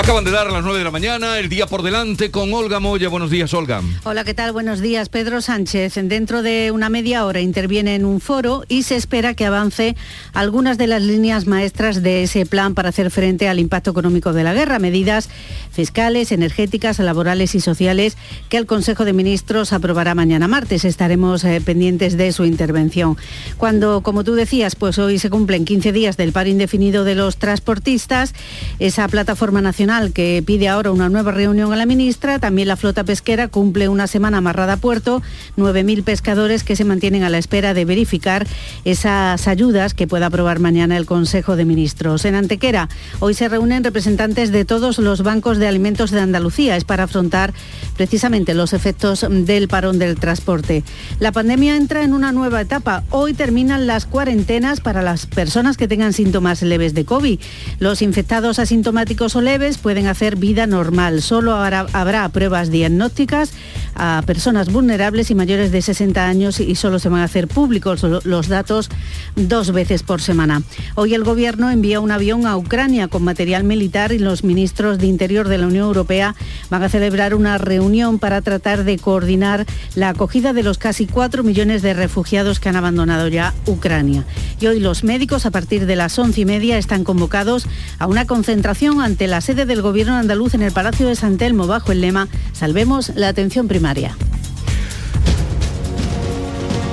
Acaban de dar las 9 de la mañana, el día por delante con Olga Moya. Buenos días, Olga. Hola, ¿qué tal? Buenos días. Pedro Sánchez, dentro de una media hora, interviene en un foro y se espera que avance algunas de las líneas maestras de ese plan para hacer frente al impacto económico de la guerra, medidas fiscales, energéticas, laborales y sociales que el Consejo de Ministros aprobará mañana martes. Estaremos eh, pendientes de su intervención. Cuando, como tú decías, pues hoy se cumplen 15 días del paro indefinido de los transportistas, esa plataforma nacional que pide ahora una nueva reunión a la ministra. También la flota pesquera cumple una semana amarrada a puerto. 9.000 pescadores que se mantienen a la espera de verificar esas ayudas que pueda aprobar mañana el Consejo de Ministros. En Antequera, hoy se reúnen representantes de todos los bancos de alimentos de Andalucía. Es para afrontar precisamente los efectos del parón del transporte. La pandemia entra en una nueva etapa. Hoy terminan las cuarentenas para las personas que tengan síntomas leves de COVID. Los infectados asintomáticos o leves pueden hacer vida normal. Solo habrá, habrá, pruebas diagnósticas a personas vulnerables y mayores de 60 años y solo se van a hacer públicos los datos dos veces por semana. Hoy el Gobierno envía un avión a Ucrania con material militar y los ministros de Interior de la Unión Europea van a celebrar una reunión para tratar de coordinar la acogida de los casi 4 millones de refugiados que han abandonado ya Ucrania. Y hoy los médicos a partir de las once y media están convocados a una concentración ante la sede del Gobierno andaluz en el Palacio de San Telmo bajo el lema Salvemos la atención primaria.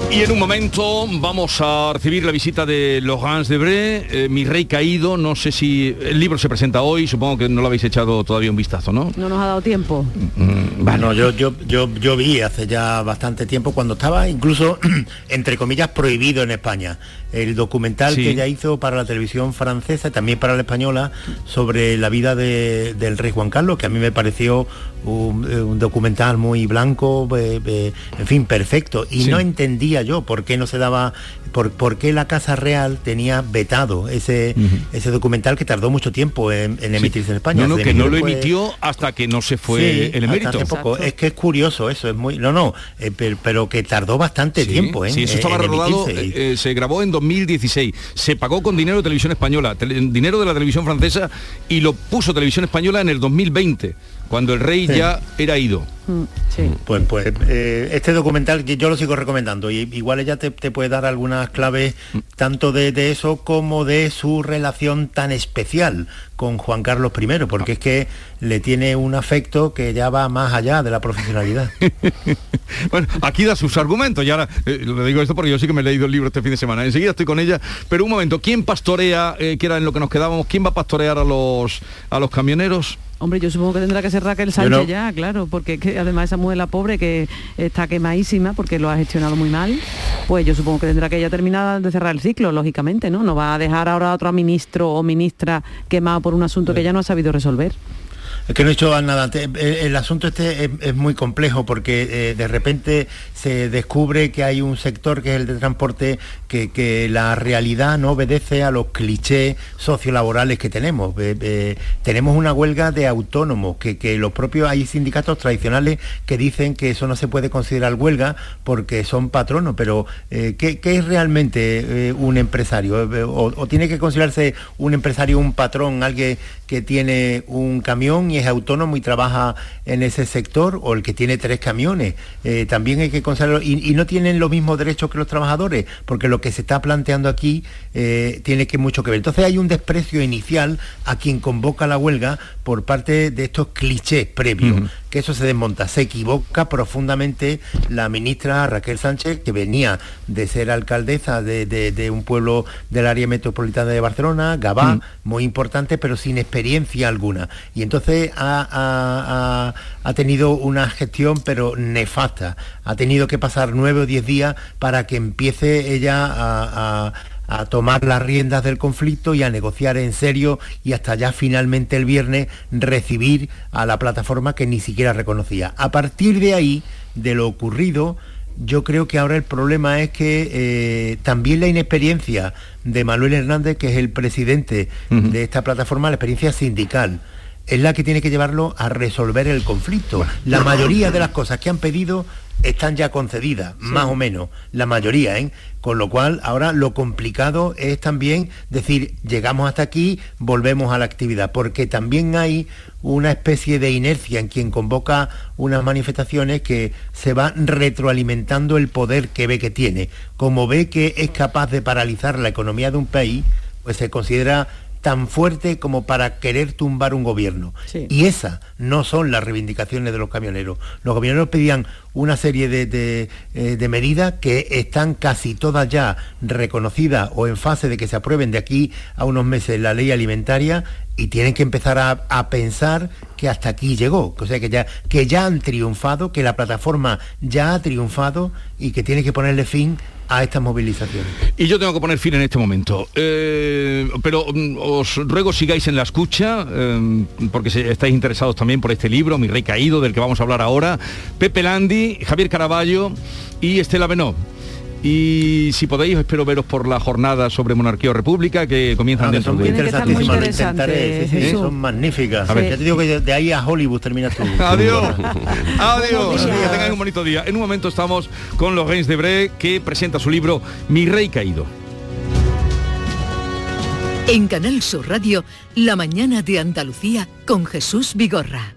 Y en un momento vamos a recibir la visita de Laurence Debré, eh, Mi Rey Caído. No sé si el libro se presenta hoy, supongo que no lo habéis echado todavía un vistazo, ¿no? No nos ha dado tiempo. Mm, bueno, yo, yo, yo, yo vi hace ya bastante tiempo cuando estaba incluso, entre comillas, prohibido en España el documental que ella hizo para la televisión francesa y también para la española sobre la vida del rey Juan Carlos, que a mí me pareció un, eh, documental muy blanco, en fin, perfecto. Y no entendía yo por qué no se daba, por, por qué la Casa Real tenía vetado ese, ese documental que tardó mucho tiempo en, emitirse en España. No, no, que no lo emitió hasta que no se fue el emérito. Poco. Es que es curioso eso, es muy. No, no, eh, pero, que tardó bastante tiempo. ¿eh? Sí, eso estaba rodado, se grabó en 2016. Se pagó con dinero de televisión española, dinero de la televisión francesa y lo puso televisión española en el 2020 cuando el rey ya era ido. Mm, pues, pues eh, este documental yo lo sigo recomendando y igual ella te, puede dar algunas claves tanto de, eso como de su relación tan especial con Juan Carlos I, porque es que le tiene un afecto que ya va más allá de la profesionalidad. bueno, aquí da sus argumentos y ahora eh, le digo esto porque yo sí que me he leído el libro este fin de semana. Enseguida estoy con ella, pero un momento, ¿quién pastorea, eh, que era en lo que nos quedábamos, quién va a pastorear a los, a los camioneros? Hombre, yo supongo que tendrá que ser Raquel Sánchez ya, claro, porque que además esa mujer la pobre que está quemadísima porque lo ha gestionado muy mal, pues yo supongo que tendrá que ella terminar de cerrar el ciclo, lógicamente, ¿no? No va a dejar ahora a otro ministro o ministra quemado por un asunto que ya no ha sabido resolver. Que no he hecho nada. El, asunto este es, muy complejo porque eh, de repente se descubre que hay un sector que es el de transporte que, la realidad no obedece a los clichés sociolaborales que tenemos. tenemos una huelga de autónomos, que, los propios hay sindicatos tradicionales que dicen que eso no se puede considerar huelga porque son patronos, pero eh, ¿qué, es realmente eh, un empresario? O, tiene que considerarse un empresario un patrón, alguien que tiene un camión es autónomo y trabaja en ese sector, o el que tiene tres camiones. Eh, también hay que considerarlo, y, no tienen los mismos derechos que los trabajadores, porque lo que se está planteando aquí eh, tiene que mucho que ver. Entonces hay un desprecio inicial a quien convoca la huelga por parte de estos clichés previos, que eso se desmonta. Se equivoca profundamente la ministra Raquel Sánchez, que venía de ser alcaldesa de, un pueblo del área metropolitana de Barcelona, Gabá, muy importante, pero sin experiencia alguna. Y entonces ha, tenido una gestión pero nefasta. Ha tenido que pasar nueve o diez días para que empiece ella a, tomar las riendas del conflicto y a negociar en serio y hasta ya finalmente el viernes recibir a la plataforma que ni siquiera reconocía. A partir de ahí, de lo ocurrido, yo creo que ahora el problema es que eh, también la inexperiencia de Manuel Hernández, que es el presidente de esta plataforma, la experiencia sindical, es la que tiene que llevarlo a resolver el conflicto. La mayoría de las cosas que han pedido están ya concedidas, más o menos, la mayoría, ¿eh? Con lo cual, ahora lo complicado es también decir, llegamos hasta aquí, volvemos a la actividad, porque también hay una especie de inercia en quien convoca unas manifestaciones que se va retroalimentando el poder que ve que tiene. Como ve que es capaz de paralizar la economía de un país, pues se considera tan fuerte como para querer tumbar un gobierno. Y esas no son las reivindicaciones de los camioneros. Los camioneros pedían una serie de, eh, medidas que están casi todas ya reconocidas o en fase de que se aprueben de aquí a unos meses la ley alimentaria y tienen que empezar a, a, pensar que hasta aquí llegó, o sea que ya, que ya han triunfado, que la plataforma ya ha triunfado y que tiene que ponerle fin a estas movilizaciones. Y yo tengo que poner fin en este momento. Eh, pero mm, os ruego sigáis en la escucha, eh, porque estáis interesados también por este libro, Mi Rey Caído, del que vamos a hablar ahora. Pepe Landi, Javier Caraballo y Estela Benó. Y si podéis, espero veros por la jornada sobre monarquía o república que comienzan ah, dentro de... Intentaré, son magníficas. A ver. Ya te digo que de, ahí a Hollywood terminas tú. Adiós. Adiós. que tengan un bonito día. En un momento estamos con los Reins de Bre, que presenta su libro Mi Rey Caído. En Canal Sur Radio, La Mañana de Andalucía con Jesús Vigorra.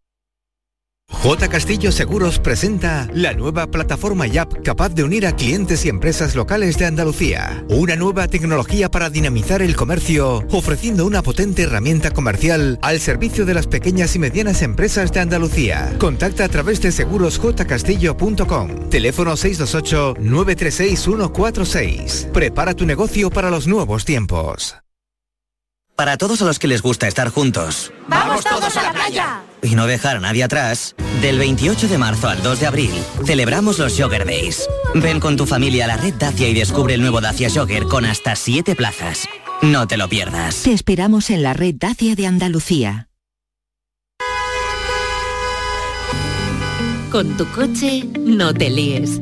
J. Castillo Seguros presenta la nueva plataforma YAP capaz de unir a clientes y empresas locales de Andalucía. Una nueva tecnología para dinamizar el comercio, ofreciendo una potente herramienta comercial al servicio de las pequeñas y medianas empresas de Andalucía. Contacta a través de segurosjcastillo.com. Teléfono 628-936-146. Prepara tu negocio para los nuevos tiempos. Para todos a los que les gusta estar juntos. ¡Vamos todos a la playa! Y no dejar a nadie atrás. Del 28 de marzo al 2 de abril, celebramos los Jogger Days. Ven con tu familia a la red Dacia y descubre el nuevo Dacia Jogger con hasta 7 plazas. No te lo pierdas. Te esperamos en la red Dacia de Andalucía. Con tu coche, no te líes.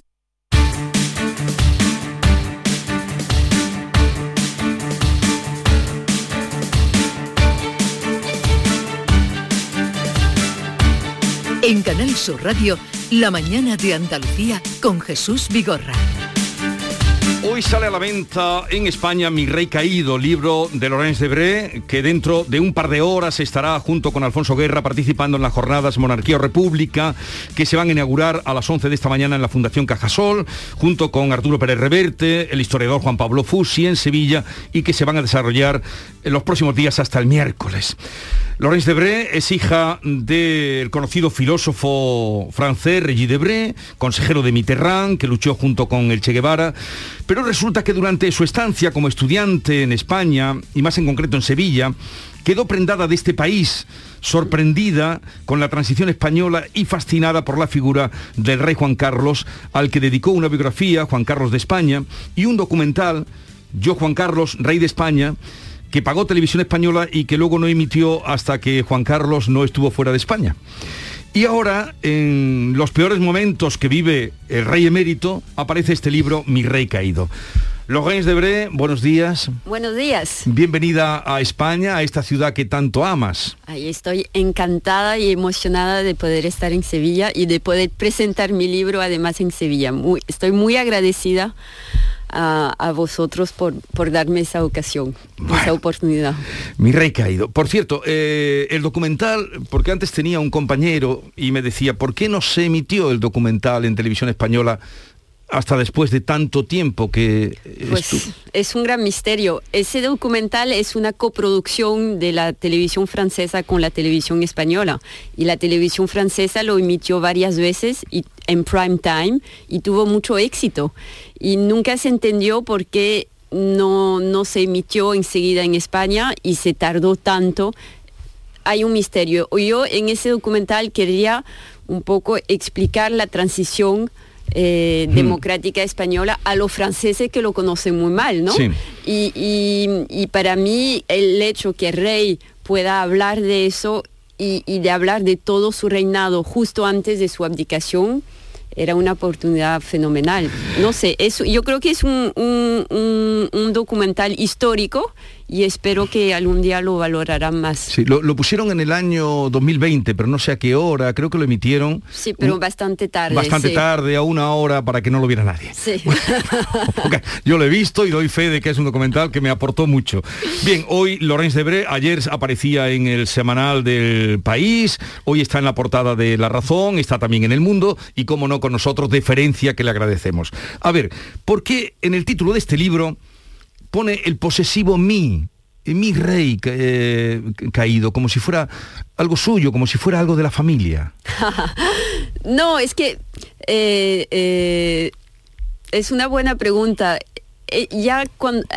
En Canal Sur Radio, La mañana de Andalucía con Jesús Vigorra. Hoy sale a la venta en España Mi Rey Caído, libro de Laurence Debré, que dentro de un par de horas estará junto con Alfonso Guerra participando en las jornadas Monarquía o República, que se van a inaugurar a las 11 de esta mañana en la Fundación Cajasol, junto con Arturo Pérez Reverte, el historiador Juan Pablo Fusi en Sevilla, y que se van a desarrollar en los próximos días hasta el miércoles. Laurence Debré es hija del conocido filósofo francés Regis Debré, consejero de Mitterrand, que luchó junto con el Che Guevara, pero resulta que durante su estancia como estudiante en España, y más en concreto en Sevilla, quedó prendada de este país, sorprendida con la transición española y fascinada por la figura del rey Juan Carlos, al que dedicó una biografía, Juan Carlos de España, y un documental, Yo Juan Carlos, Rey de España, que pagó Televisión Española y que luego no emitió hasta que Juan Carlos no estuvo fuera de España. Y ahora, en los peores momentos que vive el rey emérito, aparece este libro, Mi Rey Caído. Lorenz Debré, buenos días. Buenos días. Bienvenida a España, a esta ciudad que tanto amas. Ahí estoy encantada y emocionada de poder estar en Sevilla y de poder presentar mi libro además en Sevilla. estoy muy agradecida a, vosotros por, por, darme esa ocasión, esa oportunidad. Mi rey caído. Por cierto, eh, el documental, porque antes tenía un compañero y me decía, ¿por qué no se emitió el documental en televisión española? Hasta después de tanto tiempo que... Pues es un gran misterio. Ese documental es una coproducción de la televisión francesa con la televisión española. Y la televisión francesa lo emitió varias veces y, en prime time y tuvo mucho éxito. Y nunca se entendió por qué no, no se emitió enseguida en España y se tardó tanto. Hay un misterio. Yo en ese documental quería un poco explicar la transición eh, democrática española a los franceses que lo conocen muy mal, ¿no? Y, para mí el hecho que el rey pueda hablar de eso y, y, de hablar de todo su reinado justo antes de su abdicación, era una oportunidad fenomenal. No sé, eso, yo creo que es un, un, documental histórico y espero que algún día lo valorarán más. Sí, lo, pusieron en el año 2020, pero no sé a qué hora, creo que lo emitieron. Sí, pero bastante tarde. Bastante tarde, a una hora, para que no lo viera nadie. Sí. yo lo he visto y doy fe de que es un documental que me aportó mucho. Bien, hoy Lorenz Debré, ayer aparecía en el semanal del país, hoy está en la portada de La Razón, está también en El Mundo y, como no, con nosotros, deferencia que le agradecemos. A ver, ¿por qué en el título de este libro pone el posesivo mi, mi rey eh, caído, como si fuera algo suyo, como si fuera algo de la familia. no, es que eh, eh, es una buena pregunta. Eh, ya,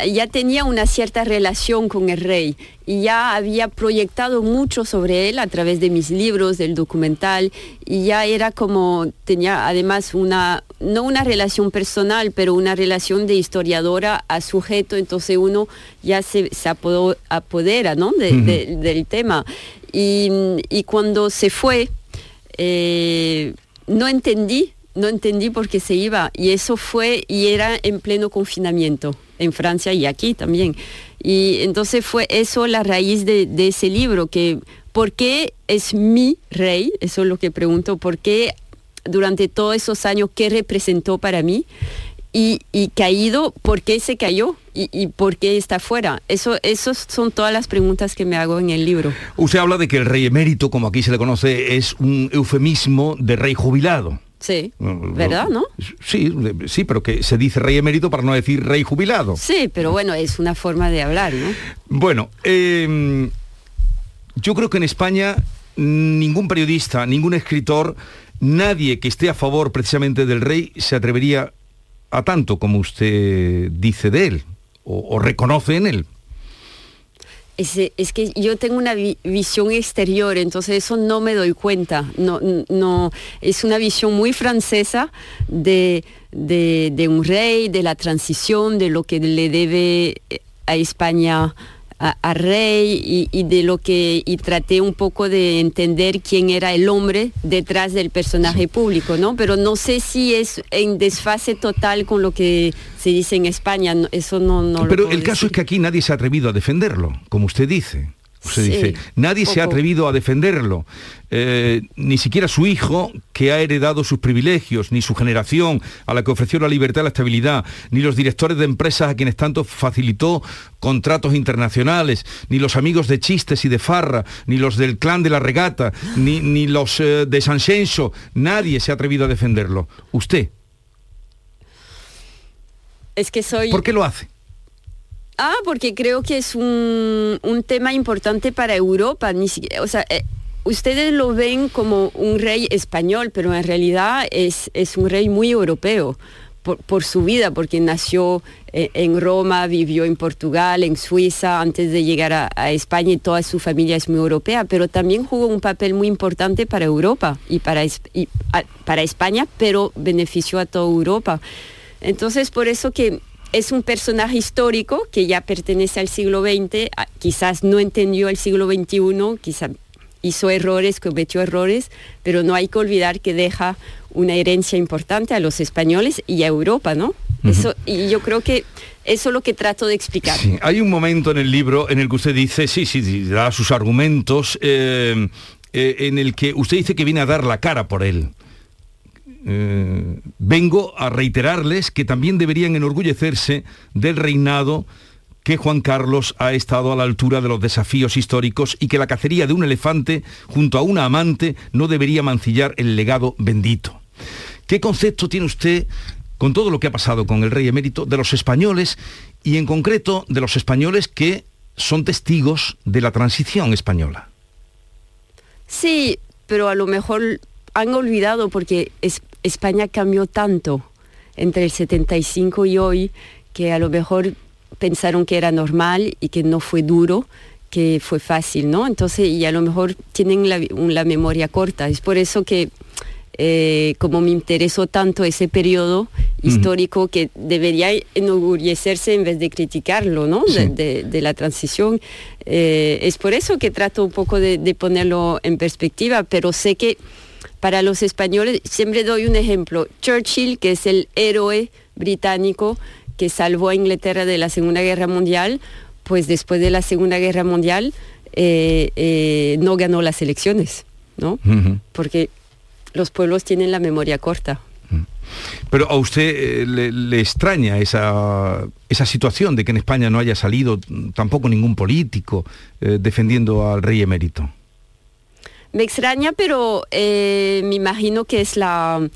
ya tenía una cierta relación con el rey y ya había proyectado mucho sobre él a través de mis libros, del documental, y ya era como, tenía además una, no una relación personal, pero una relación de historiadora a sujeto, entonces uno ya se, se apodera ¿no? del tema. Y, cuando se fue, eh, no entendí no entendí por qué se iba y eso fue y era en pleno confinamiento en Francia y aquí también. Y entonces fue eso la raíz de, ese libro, que ¿por qué es mi rey? Eso es lo que pregunto, ¿por qué durante todos esos años qué representó para mí? Y, y caído, ¿por qué se cayó? Y, y, por qué está fuera? Eso, esas son todas las preguntas que me hago en el libro. Usted habla de que el rey emérito, como aquí se le conoce, es un eufemismo de rey jubilado. Sí, ¿verdad, no? Sí, sí, pero que se dice rey emérito para no decir rey jubilado. Sí, pero bueno, es una forma de hablar, ¿no? Bueno, em, yo creo que en España ningún periodista, ningún escritor, nadie que esté a favor precisamente del rey se atrevería a tanto como usted dice de él o reconoce en él es, que yo tengo una visión exterior, entonces eso no me doy cuenta. No, no, es una visión muy francesa de, de un rey, de la transición, de lo que le debe a España a, Rey y, de lo que y traté un poco de entender quién era el hombre detrás del personaje público, ¿no? Pero no sé si es en desfase total con lo que se dice en España, eso no, no Pero el caso es que aquí nadie se ha atrevido a defenderlo, como usted dice. Se dice, nadie se ha atrevido a defenderlo, eh, ni siquiera su hijo, que ha heredado sus privilegios, ni su generación, a la que ofreció la libertad y la estabilidad, ni los directores de empresas a quienes tanto facilitó contratos internacionales, ni los amigos de chistes y de farra, ni los del clan de la regata, ni, ni los eh, de San nadie se ha atrevido a defenderlo. Usted. Es que soy... ¿Por qué lo hace? Ah, porque creo que es un, tema importante para Europa. O sea, eh, ustedes lo ven como un rey español, pero en realidad es, es un rey muy europeo. Por, su vida, porque nació eh, en Roma, vivió en Portugal, en Suiza, antes de llegar a, España y toda su familia es muy europea, pero también jugó un papel muy importante para Europa y para, para España, pero benefició a toda Europa. Entonces, por eso que es un personaje histórico que ya pertenece al siglo XX, quizás no entendió el siglo XXI, quizás hizo errores, cometió errores, pero no hay que olvidar que deja una herencia importante a los españoles y a Europa, ¿no? Eso, y yo creo que eso es lo que trato de explicar. hay un momento en el libro en el que usted dice, sí, sí, da sus argumentos, eh, eh, en el que usted dice que viene a dar la cara por él. Eh, vengo a reiterarles que también deberían enorgullecerse del reinado que Juan Carlos ha estado a la altura de los desafíos históricos y que la cacería de un elefante junto a una amante no debería mancillar el legado bendito. ¿Qué concepto tiene usted con todo lo que ha pasado con el rey emérito, de los españoles y en concreto de los españoles que son testigos de la transición española. Sí, pero a lo mejor han olvidado porque España cambió tanto entre el 75 y hoy que a lo mejor pensaron que era normal y que no fue duro, que fue fácil, ¿no? Entonces, y a lo mejor tienen la, memoria corta. Es por eso que eh, como me interesó tanto ese periodo histórico que debería enorgullecerse en vez de criticarlo, ¿no? De, la transición. Eh, es por eso que trato un poco de, ponerlo en perspectiva, pero sé que para los españoles, siempre doy un ejemplo, Churchill, que es el héroe británico que salvó a Inglaterra de la Segunda Guerra Mundial, pues después de la Segunda Guerra Mundial eh, no ganó las elecciones, ¿no? Porque los pueblos tienen la memoria corta. Pero a usted eh, le, extraña esa, esa, situación de que en España no haya salido tampoco ningún político eh, defendiendo al rey emérito. Me extraña, pero eh, me imagino que es la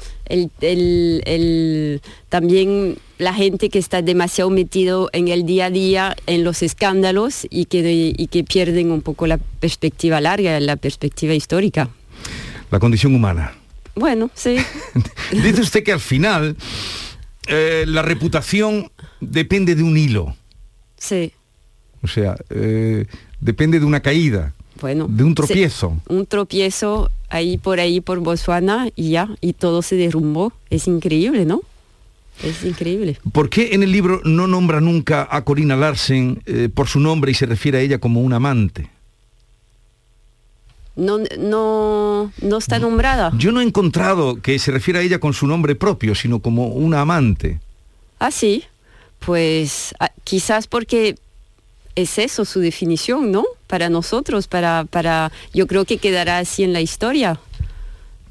también la gente que está demasiado metido en el día a día, en los escándalos y que, y que pierden un poco la perspectiva larga, la perspectiva histórica. La condición humana. Bueno, sí. Dice usted que al final eh, la reputación depende de un hilo. Sí. O sea, eh, depende de una caída. Bueno. De un tropiezo. un tropiezo ahí por ahí por Botswana y ya, y todo se derrumbó. Es increíble, ¿no? Es increíble. ¿Por qué en el libro no nombra nunca a Corina Larsen eh, por su nombre y se refiere a ella como un amante? no, no, no está nombrada. Yo no he encontrado que se refiera a ella con su nombre propio, sino como una amante. Ah, sí. Pues ah, quizás porque es eso su definición, ¿no? Para nosotros, para, para, yo creo que quedará así en la historia.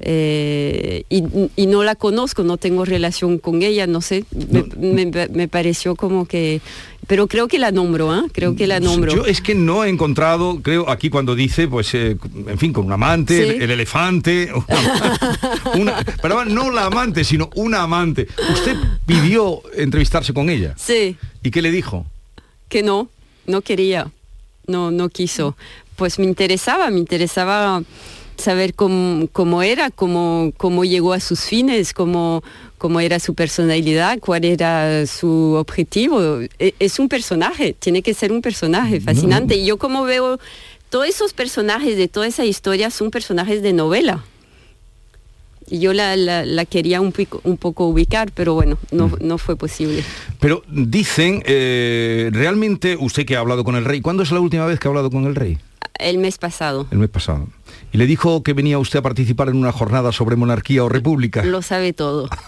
Eh, y, no la conozco, no tengo relación con ella, no sé, me, pareció como que... Pero creo que la nombro, ¿eh? Creo que la nombro. Yo es que no he encontrado, creo, aquí cuando dice, pues, eh, en fin, con un amante, el, elefante, pero no la amante, sino una amante. ¿Usted pidió entrevistarse con ella? Sí. ¿Y qué le dijo? Que no, no quería, no, no quiso. Pues me interesaba, me interesaba saber cómo, era, cómo, cómo, llegó a sus fines, cómo, cómo era su personalidad, cuál era su objetivo. E, es un personaje, tiene que ser un personaje fascinante. Y yo como veo, todos esos personajes de toda esa historia son personajes de novela. Y yo la, quería un, un, poco ubicar, pero bueno, no, no fue posible. Pero dicen, eh, realmente, usted que ha hablado con el rey, ¿cuándo es la última vez que ha hablado con el rey? El mes pasado. El mes pasado. ¿Y le dijo que venía usted a participar en una jornada sobre monarquía o república? Lo sabe todo.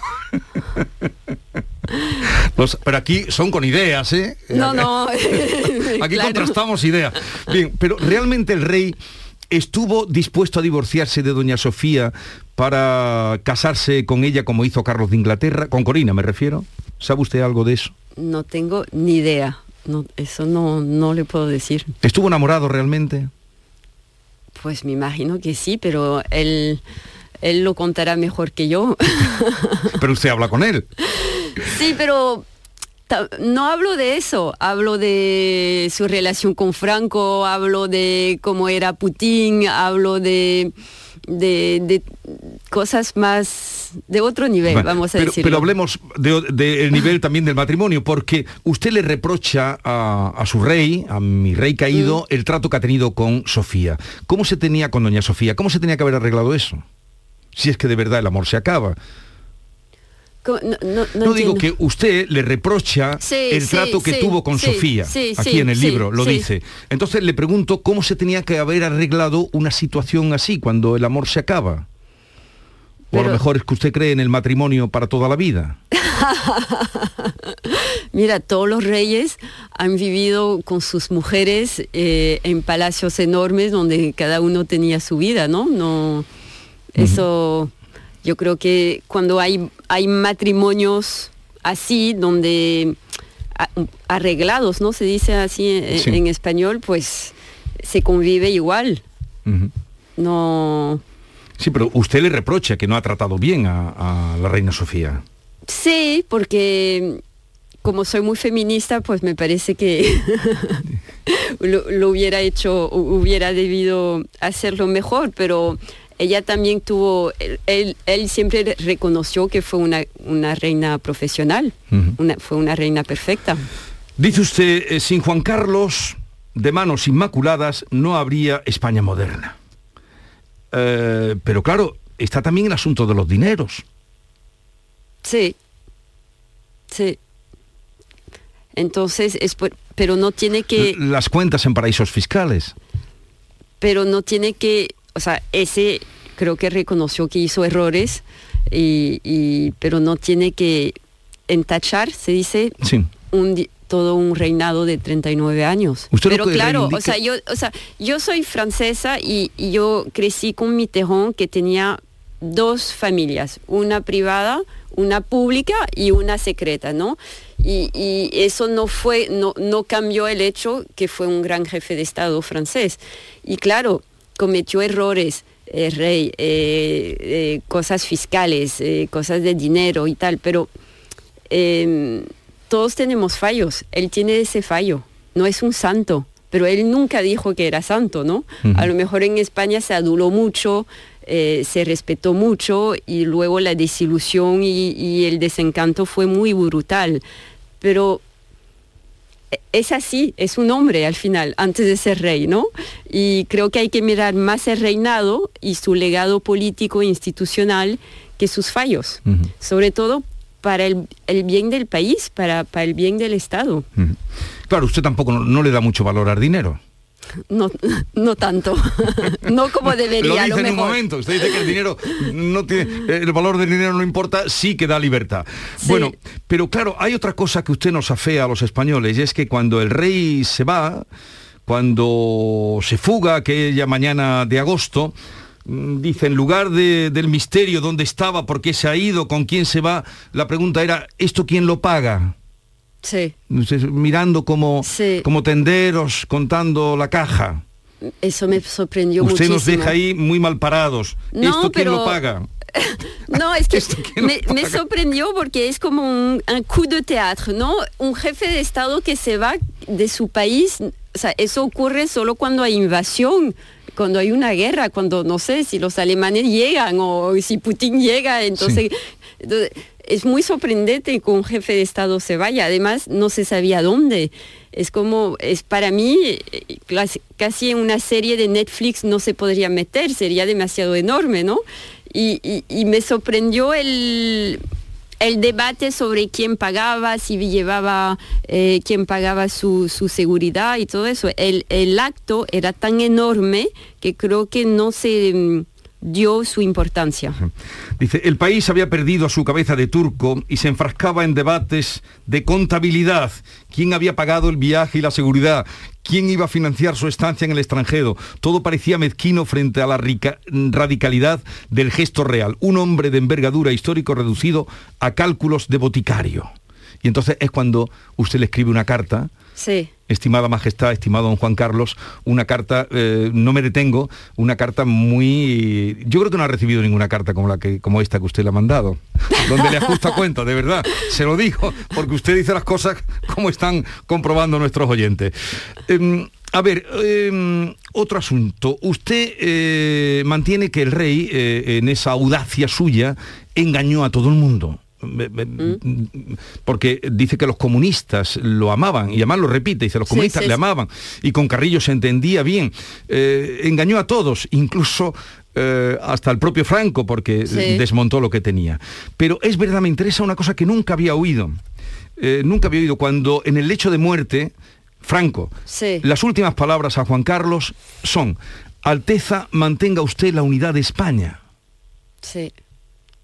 pero aquí son con ideas, ¿eh? No, no. aquí contrastamos ideas. Bien, pero realmente el rey estuvo dispuesto a divorciarse de doña Sofía para casarse con ella como hizo Carlos de Inglaterra, con Corina me refiero. ¿Sabe usted algo de eso? No tengo ni idea. No, eso no, no le puedo decir. ¿Estuvo enamorado realmente? Pues me imagino que sí, pero él, él lo contará mejor que yo. pero usted habla con él. Sí, pero no hablo de eso, hablo de su relación con Franco, hablo de cómo era Putin, hablo de, de, cosas más de otro nivel, vamos a decir. Pero hablemos del nivel también del matrimonio, porque usted le reprocha a, su rey, a mi rey caído, mm. el trato que ha tenido con Sofía. ¿Cómo se tenía con doña Sofía? ¿Cómo se tenía que haber arreglado eso? Si es que de verdad el amor se acaba. No, digo que usted le reprocha el trato que tuvo con Sofía, aquí en el libro lo dice. Entonces le pregunto cómo se tenía que haber arreglado una situación así cuando el amor se acaba. O a lo mejor es que usted cree en el matrimonio para toda la vida. Mira, todos los reyes han vivido con sus mujeres eh, en palacios enormes donde cada uno tenía su vida, ¿no? No, eso yo creo que cuando hay, hay matrimonios así, donde arreglados, ¿no? Se dice así en, español, pues se convive igual. No. Sí, pero usted le reprocha que no ha tratado bien a, la reina Sofía. Sí, porque como soy muy feminista, pues me parece que lo, hubiera hecho, hubiera debido hacerlo mejor, pero ella también tuvo, él, él siempre reconoció que fue una, una reina profesional, fue una reina perfecta. Dice usted, eh, sin Juan Carlos, de manos inmaculadas, no habría España moderna. Eh, pero claro, está también el asunto de los dineros. Sí, sí. Entonces, es pero no tiene que... Las cuentas en paraísos fiscales. Pero no tiene que, o sea, ese creo que reconoció que hizo errores, y, pero no tiene que entachar, se dice, un, todo un reinado de 39 años. Pero claro, o sea, yo, o sea, yo soy francesa y, y yo crecí con Mitterrand que tenía dos familias, una privada, una pública y una secreta, ¿no? Y, eso no fue, no, no cambió el hecho que fue un gran jefe de Estado francés. Y claro, cometió errores, el eh, rey, eh, eh, cosas fiscales, cosas de dinero y tal, pero em, todos tenemos fallos. Él tiene ese fallo, no es un santo pero él nunca dijo que era santo, ¿no? A lo mejor en España se aduló mucho, se respetó mucho y luego la desilusión y, el desencanto fue muy brutal. Pero es así, es un hombre al final, antes de ser rey, ¿no? Y creo que hay que mirar más el reinado y su legado político e institucional que sus fallos, sobre todo para el, bien del país, para, para, el bien del Estado. Claro, usted tampoco no le da mucho valor al dinero. No, no tanto, no como debería. Lo dice en un momento, usted dice que el dinero no tiene, el valor del dinero no importa, sí que da libertad. Bueno, pero claro, hay otra cosa que usted nos afea a los españoles, y es que cuando el rey se va, cuando se fuga aquella mañana de agosto, mm, dice, en lugar del misterio dónde estaba, por qué se ha ido, con quién se va, la pregunta era, ¿esto quién lo paga? Sí. Mirando como, como tenderos, contando la caja. Eso me sorprendió Usted muchísimo. nos deja ahí muy mal parados. ¿Esto quién lo paga? no, es que me, sorprendió porque es como un, coup de teatro, ¿no? Un jefe de Estado que se va de su país, o sea, eso ocurre solo cuando hay invasión, cuando hay una guerra, cuando no sé si los alemanes llegan o si Putin llega, entonces es muy sorprendente que un jefe de Estado se vaya. Además, no se sabía dónde. Es como, es para mí, casi en una serie de Netflix no se podría meter, sería demasiado enorme, ¿no? Y, me sorprendió el, el debate sobre quién pagaba, si llevaba, eh, quién pagaba su, su, seguridad y todo eso. El, el acto era tan enorme que creo que no se dio su importancia. Dice, el país había perdido a su cabeza de turco y se enfrascaba en debates de contabilidad. ¿Quién había pagado el viaje y la seguridad? ¿Quién iba a financiar su estancia en el extranjero? Todo parecía mezquino frente a la radicalidad del gesto real. Un hombre de envergadura histórico reducido a cálculos de boticario. Y entonces es cuando usted le escribe una carta Sí. Estimada Majestad, estimado don Juan Carlos, una carta, eh, no me detengo, una carta muy... Yo creo que no ha recibido ninguna carta como, la que, como esta que usted le ha mandado, donde le ajusta cuenta, de verdad, se lo digo, porque usted dice las cosas como están comprobando nuestros oyentes. Em, a ver, em, otro asunto. Usted eh, mantiene que el rey, eh, en esa audacia suya, engañó a todo el mundo. ¿Mm? porque dice que los comunistas lo amaban, y además lo repite, dice, los comunistas le amaban, y con Carrillo se entendía bien. Eh, engañó a todos, incluso eh, hasta el propio Franco, porque desmontó lo que tenía. Pero es verdad, me interesa una cosa que nunca había oído. Eh, nunca había oído cuando en el lecho de muerte, Franco, las últimas palabras a Juan Carlos son, Alteza, mantenga usted la unidad de España. Sí.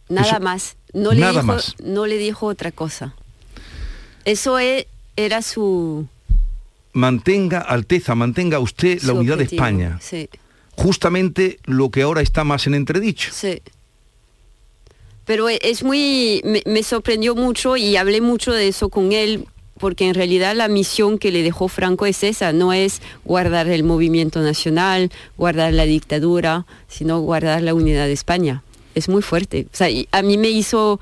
Nada más. No le, dijo, no le dijo otra cosa. Eso e, era su... Mantenga, Alteza, mantenga usted la unidad de España. Sí. Justamente lo que ahora está más en entredicho. Sí. Pero e, es muy... Me, sorprendió mucho y hablé mucho de eso con él porque en realidad la misión que le dejó Franco es esa, no es guardar el movimiento nacional, guardar la dictadura, sino guardar la unidad de España es muy fuerte. O sea, a mí me hizo,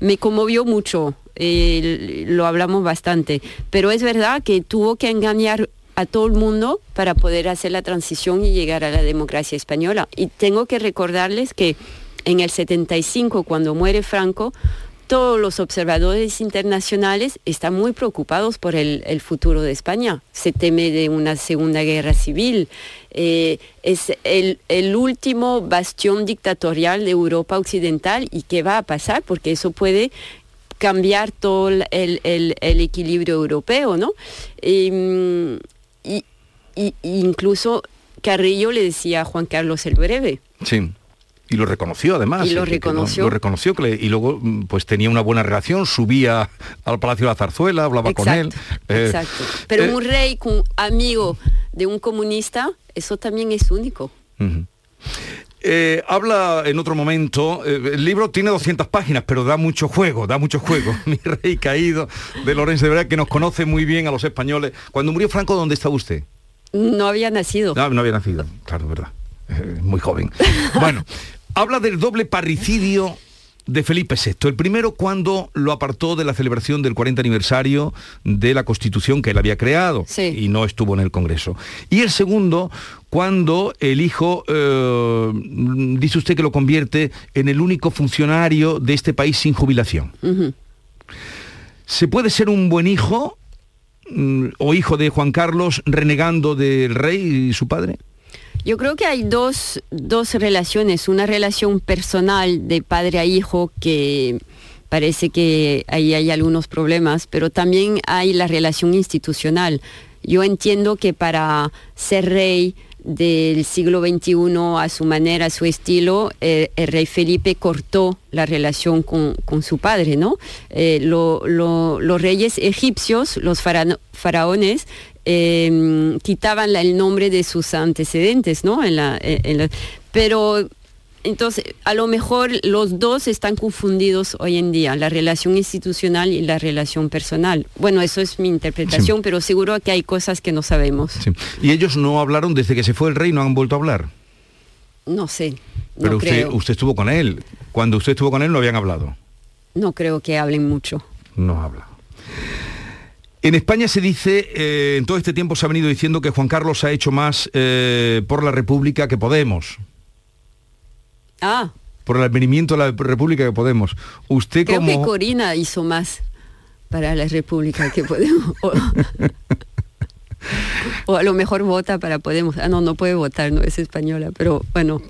me conmovió mucho, lo hablamos bastante, pero es verdad que tuvo que engañar a todo el mundo para poder hacer la transición y llegar a la democracia española. Y tengo que recordarles que en el 75, cuando muere Franco, todos los observadores internacionales están muy preocupados por el, futuro de España. Se teme de una segunda guerra civil. Eh, es el, último bastión dictatorial de Europa Occidental y qué va a pasar, porque eso puede cambiar todo el, equilibrio europeo, ¿no? Em, y, incluso Carrillo le decía a Juan Carlos el Breve. Sí. Y lo reconoció además. Y lo reconoció. lo reconoció y luego mm, pues tenía una buena relación, subía al Palacio de la Zarzuela, hablaba con él. Eh, exacto. Pero eh, un rey con amigo de un comunista, eso también es único. Eh, habla en otro momento, el libro tiene 200 páginas, pero da mucho juego, da mucho juego. Mi rey caído de Lorenzo de que nos conoce muy bien a los españoles. Cuando murió Franco, ¿dónde estaba usted? No había nacido. No, no había nacido, claro, verdad. Muy joven. Bueno, habla del doble parricidio de Felipe VI. El primero cuando lo apartó de la celebración del 40 aniversario de la Constitución que él había creado y no estuvo en el Congreso. Y el segundo cuando el hijo, eh, dice usted que lo convierte en el único funcionario de este país sin jubilación. ¿Se puede ser un buen hijo mm, o hijo de Juan Carlos renegando del rey y su padre? Yo creo que hay dos, relaciones, una relación personal de padre a hijo que parece que ahí hay algunos problemas, pero también hay la relación institucional. Yo entiendo que para ser rey del siglo XXI a su manera, a su estilo, eh, el rey Felipe cortó la relación con, su padre, ¿no? Eh, los reyes egipcios, los faraones, Em, quitaban el nombre de sus antecedentes, ¿no? En la, pero entonces, a lo mejor los dos están confundidos hoy en día, la relación institucional y la relación personal. Bueno, eso es mi interpretación, pero seguro que hay cosas que no sabemos. ¿Y ellos no hablaron desde que se fue el rey, no han vuelto a hablar? No sé. pero usted, usted estuvo con él. Cuando usted estuvo con él no habían hablado. No creo que hablen mucho. No habla. En España se dice, eh, en todo este tiempo se ha venido diciendo que Juan Carlos ha hecho más eh, por la República que Podemos. Ah. Por el advenimiento de la República que Podemos. Usted Creo que Corina hizo más para la República que Podemos. o, a lo mejor vota para Podemos. Ah, no, no puede votar, no es española, pero bueno.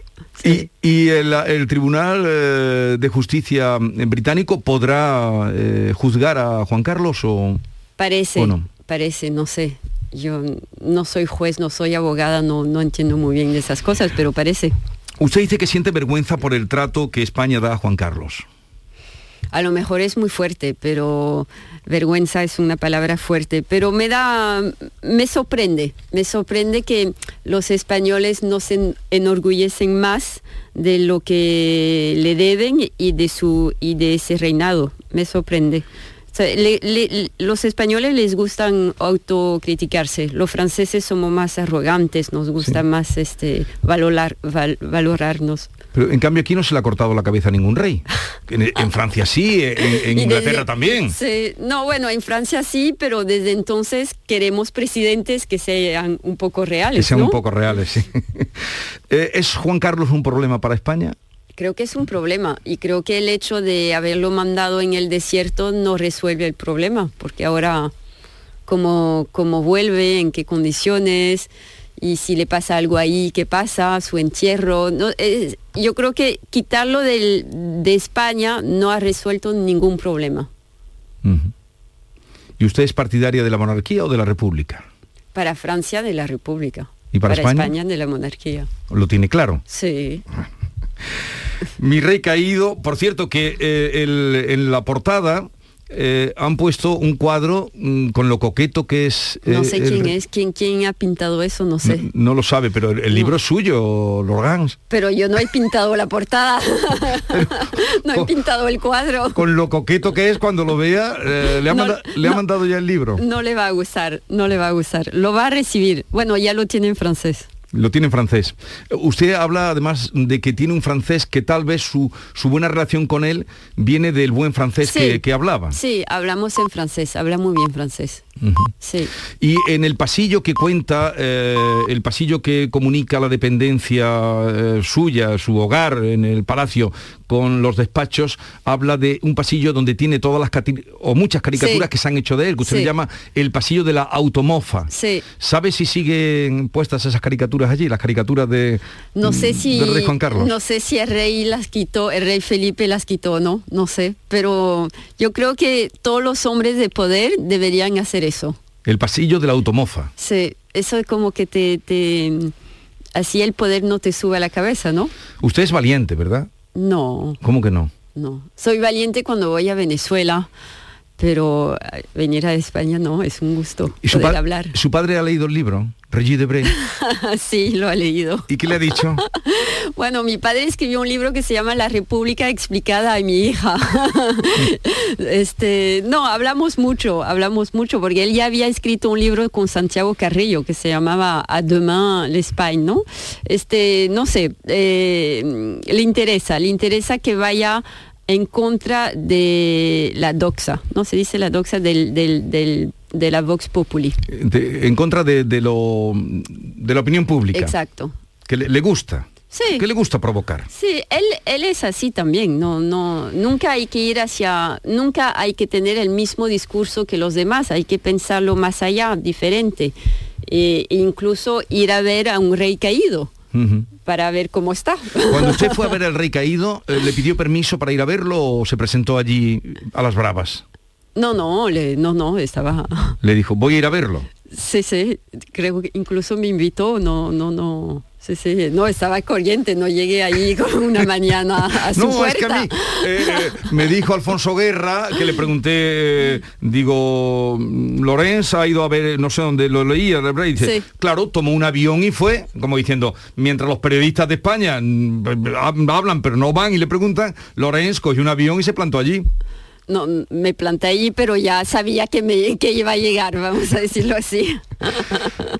¿Y, el, Tribunal eh, de Justicia británico podrá juzgar a Juan Carlos o...? Parece, parece, no sé. Yo no soy juez, no soy abogada, no, no entiendo muy bien de esas cosas, pero parece. Usted dice que siente vergüenza por el trato que España da a Juan Carlos. A lo mejor es muy fuerte, pero vergüenza es una palabra fuerte, pero me da, me sorprende, me sorprende que los españoles no se enorgullecen más de lo que le deben y de su y de ese reinado, me sorprende los españoles les gustan autocriticarse, los franceses somos más arrogantes, nos gusta más este, valorar, valorarnos. Pero en cambio aquí no se le ha cortado la cabeza a ningún rey. En, Francia sí, en, Inglaterra también. no, bueno, en Francia sí, pero desde entonces queremos presidentes que sean un poco reales. Que sean un poco reales, sí. Eh, ¿Es Juan Carlos un problema para España? Creo que es un problema y creo que el hecho de haberlo mandado en el desierto no resuelve el problema, porque ahora cómo, cómo vuelve, en qué condiciones y si le pasa algo ahí, qué pasa, su entierro. No, yo creo que quitarlo de España no ha resuelto ningún problema. ¿Y usted es partidaria de la monarquía o de la república? Para Francia de la república. ¿Y para, España? de la monarquía. ¿Lo tiene claro? Sí. Mi rey caído, por cierto que eh, en la portada eh, han puesto un cuadro mm, con lo coqueto que es... no sé eh, quién es, quién, quién ha pintado eso, no sé. No, lo sabe, pero el, libro es suyo, Lorgans. Pero yo no he pintado la portada, no he pintado el cuadro. Con lo coqueto que es cuando lo vea, le, ha, le ha mandado ya el libro. No le va a gustar, no le va a gustar. Lo va a recibir. Bueno, ya lo tiene en francés. Lo tiene en francés. Usted habla además de que tiene un francés que tal vez su, su buena relación con él viene del buen francés que, que, hablaba. Sí, hablamos en francés, habla muy bien francés. Sí. Y en el pasillo que cuenta, eh, el pasillo que comunica la dependencia eh, suya, su hogar en el palacio, con los despachos, habla de un pasillo donde tiene todas las o muchas caricaturas Sí. que se han hecho de él, que usted Sí. le llama el pasillo de la automofa. Sí. ¿Sabe si siguen puestas esas caricaturas allí, las caricaturas de, No sé si del rey Juan Carlos? no sé si el rey las quitó, el rey Felipe las quitó, no, no sé, pero yo creo que todos los hombres de poder deberían hacer eso. El pasillo de la automofa. Sí, eso es como que te, te así el poder no te sube a la cabeza, ¿no? Usted es valiente, ¿verdad? No, ¿Cómo que no? no. Soy valiente cuando voy a Venezuela, pero eh, venir a España no, es un gusto ¿Y su, poder hablar. su padre ha leído el libro, Regis Debray? sí, lo ha leído. ¿Y qué le ha dicho? Bueno, mi padre escribió un libro que se llama La República explicada a mi hija. este, no, hablamos mucho, hablamos mucho, porque él ya había escrito un libro con Santiago Carrillo que se llamaba A demain l'Espagne, ¿no? Este, no sé, eh, le interesa, le interesa que vaya en contra de la doxa, ¿no? Se dice la doxa del, del- del- de la Vox Populi. De- en contra de, de lo, de la opinión pública. Exacto. Que le, le gusta. Sí. Que le gusta provocar. Sí, él, él es así también, no, no, nunca hay que ir hacia, nunca hay que tener el mismo discurso que los demás, hay que pensarlo más allá, diferente, e incluso ir a ver a un rey caído Para ver cómo está. Cuando usted fue a ver al rey caído, eh, ¿le pidió permiso para ir a verlo o se presentó allí a las bravas? No, no, le- no, no, estaba, Le dijo, voy a ir a verlo. sí, sí, creo que incluso me invitó, no, no, no. Sí, sí, no, estaba corriente, no llegué ahí con una mañana a su No, es que puerta. a mí eh, eh, me dijo Alfonso Guerra, que le pregunté, eh, digo, Lorenz ha ido a ver, no sé dónde lo leía, y dice, Sí. claro, tomó un avión y fue, como diciendo, mientras los periodistas de España mm, hab- hablan pero no van y le preguntan, Lorenz cogió un avión y se plantó allí. No, me planté allí, pero ya sabía que, me, que iba a llegar, vamos a decirlo así.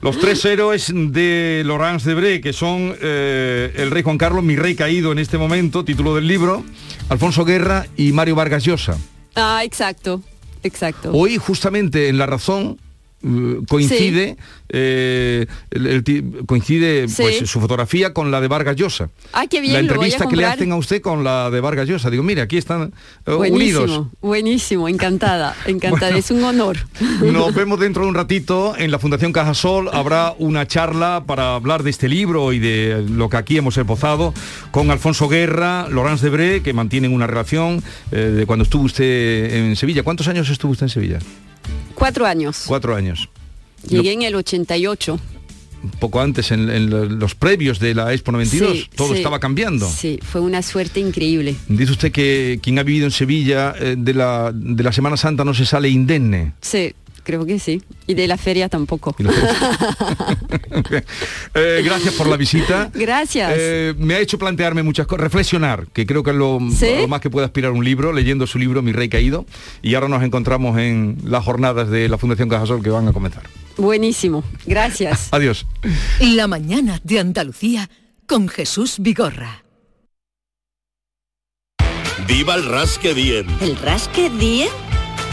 Los tres héroes de Laurence Debré, que son eh, el rey Juan Carlos, mi rey caído en este momento, título del libro, Alfonso Guerra y Mario Vargas Llosa. Ah, exacto, exacto. Hoy justamente en La Razón eh, coincide eh, el- coincide Sí. pues, su fotografía con la de Vargas Llosa. Ah, qué bien, la entrevista que le hacen a usted con la de Vargas Llosa. Digo, mire, aquí están eh, unidos. Buenísimo, buenísimo, encantada, encantada, Bueno. es un honor. Nos vemos dentro de un ratito en la Fundación Cajasol. Habrá una charla para hablar de este libro y de lo que aquí hemos esbozado con Alfonso Guerra, Laurence Debré, que mantienen una relación eh, de cuando estuvo usted en Sevilla. ¿Cuántos años estuvo usted en Sevilla? Cuatro años. Cuatro años. Llegué en el 88. Un poco antes, en, en lo- los previos de la Expo 92, Sí, todo sí, estaba cambiando. Sí, fue una suerte increíble. Dice usted que quien ha vivido en Sevilla eh, de, la, de la Semana Santa no se sale indemne. Sí, creo que sí. Y de la feria tampoco. Eh, gracias por la visita. Gracias. Eh, me ha hecho plantearme muchas cosas, reflexionar, que creo que es lo, ¿Sí? lo más que puede aspirar un libro, leyendo su libro Mi Rey Caído. Y ahora nos encontramos en las jornadas de la Fundación Cajasol que van a comenzar. Buenísimo, gracias. Adiós. La mañana de Andalucía con Jesús Vigorra. ¡Viva el Rasque Diem! ¿El rasque diem?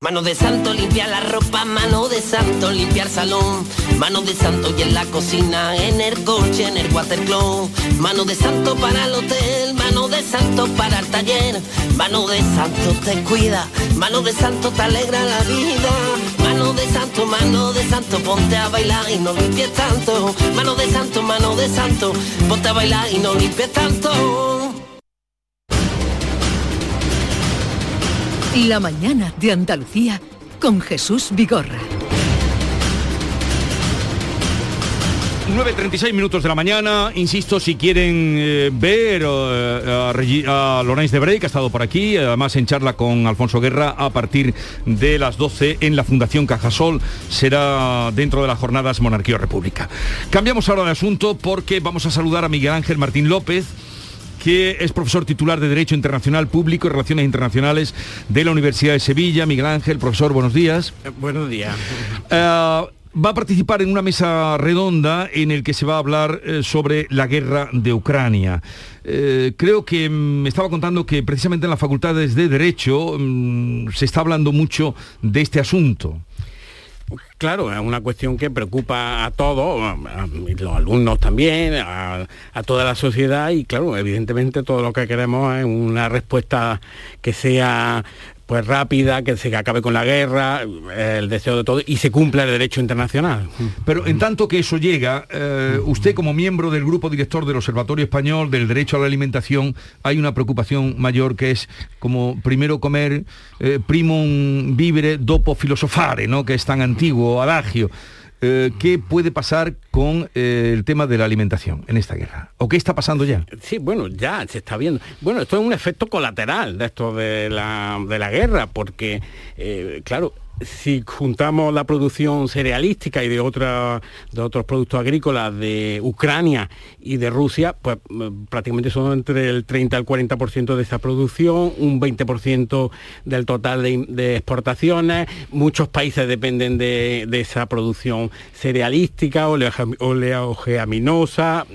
Mano de santo limpia la ropa, mano de santo limpiar salón, mano de santo y en la cocina, en el coche, en el watercloak, mano de santo para el hotel, mano de santo para el taller, mano de santo te cuida, mano de santo te alegra la vida, mano de santo, mano de santo, ponte a bailar y no limpies tanto, mano de santo, mano de santo, ponte a bailar y no limpies tanto. La mañana de Andalucía con Jesús Vigorra. 9.36 minutos de la mañana, insisto, si quieren eh, ver eh, a, a Lorenz de Brey, que ha estado por aquí, además en charla con Alfonso Guerra a partir de las 12 en la Fundación Cajasol, será dentro de las jornadas Monarquía o República. Cambiamos ahora de asunto porque vamos a saludar a Miguel Ángel Martín López, que es profesor titular de Derecho Internacional Público y Relaciones Internacionales de la Universidad de Sevilla. Miguel Ángel, profesor, buenos días. Buenos días. Eh, va a participar en una mesa redonda en el que se va a hablar eh, sobre la guerra de Ucrania. Eh, creo que mm, me estaba contando que precisamente en las facultades de Derecho mm, se está hablando mucho de este asunto. Claro, es una cuestión que preocupa a todos, a, los alumnos también, a toda la sociedad y claro, evidentemente todo lo que queremos es una respuesta que sea pues rápida, que se acabe con la guerra, el deseo de todo y se cumpla el derecho internacional. Pero en tanto que eso llega, eh, usted como miembro del grupo director del Observatorio Español del Derecho a la Alimentación, hay una preocupación mayor que es como primero comer eh, primum vivere dopo filosofare, ¿no? que es tan antiguo, adagio. Eh, ¿Qué puede pasar con eh, el tema de la alimentación en esta guerra? ¿O qué está pasando ya? Sí, bueno, ya se está viendo. Bueno, esto es un efecto colateral de esto de la, de la guerra, porque, eh, claro, si juntamos la producción cerealística y de, de otros productos agrícolas de Ucrania y de Rusia, pues mm, prácticamente son entre el 30 al 40% de esa producción, un 20% del total de, exportaciones. Muchos países dependen de, de esa producción cerealística, oleaje- oleageaminosa,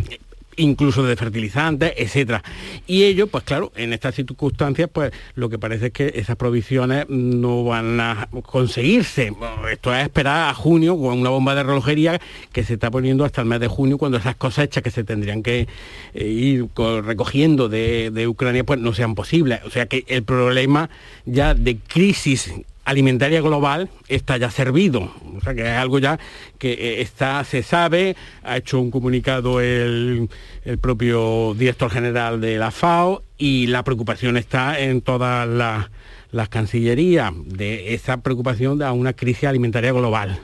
incluso de fertilizantes, etcétera. Y ello, pues claro, en estas circunstancias, pues lo que parece es que esas provisiones no van a conseguirse. Esto es esperar a junio con una bomba de relojería que se está poniendo hasta el mes de junio, cuando esas cosechas que se tendrían que eh, ir co- recogiendo de, de Ucrania, pues no sean posibles. O sea que el problema ya de crisis alimentaria global está ya servido. O sea que es algo ya que eh, está, se sabe, ha hecho un comunicado el, el propio director general de la FAO y la preocupación está en todas las, las cancillerías de esa preocupación de una crisis alimentaria global.